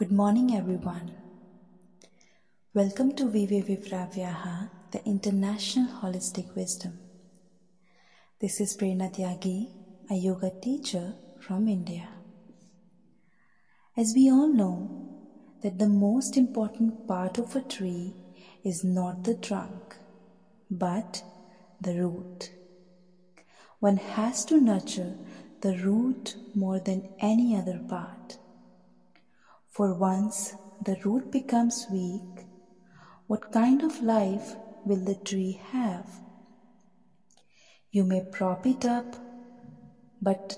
Good morning, everyone. Welcome to Vive Vivravyaha, the International Holistic Wisdom. This is Prerna Tyagi, a yoga teacher from India. As we all know, that the most important part of a tree is not the trunk, but the root. One has to nurture the root more than any other part. For once the root becomes weak, what kind of life will the tree have? You may prop it up, but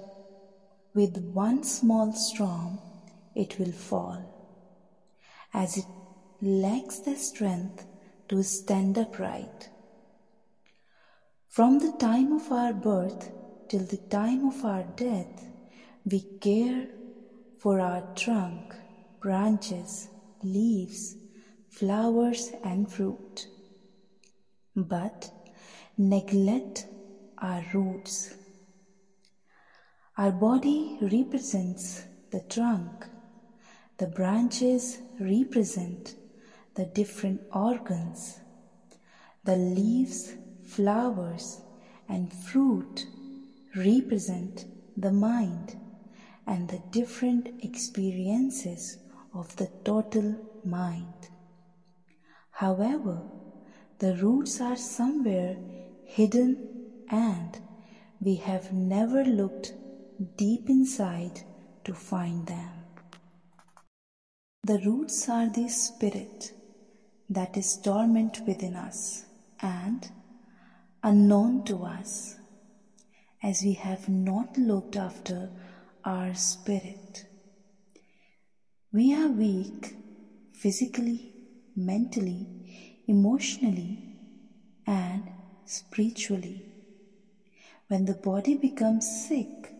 with one small storm it will fall, as it lacks the strength to stand upright. From the time of our birth till the time of our death, we care for our trunk, branches, leaves, flowers, and fruit, but neglect our roots. Our body represents the trunk, the branches represent the different organs, the leaves, flowers, and fruit represent the mind and the different experiences of the total mind. However, the roots are somewhere hidden and we have never looked deep inside to find them. The roots are the spirit that is dormant within us and unknown to us as we have not looked after our spirit. We are weak physically, mentally, emotionally, and spiritually. When the body becomes sick,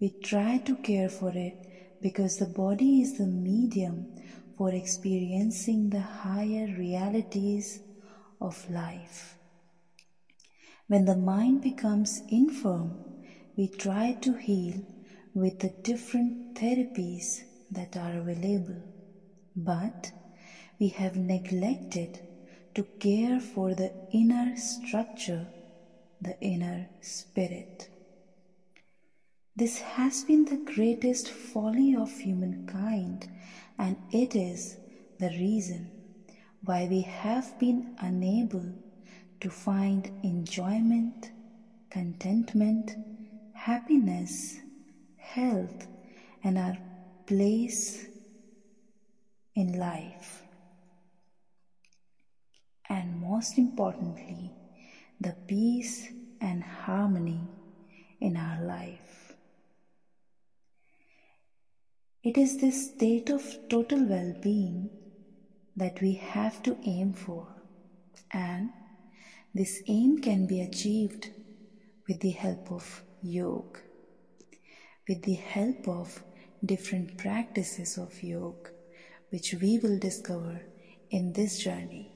we try to care for it because the body is the medium for experiencing the higher realities of life. When the mind becomes infirm, we try to heal with the different therapies that are available. But we have neglected to care for the inner structure, the inner spirit. This has been the greatest folly of humankind, and it is the reason why we have been unable to find enjoyment, contentment, happiness, health, and our place in life. And most importantly, the peace and harmony in our life. It is this state of total well being that we have to aim for, and this aim can be achieved with the help of yoga, with the help of different practices of yoga, which we will discover in this journey.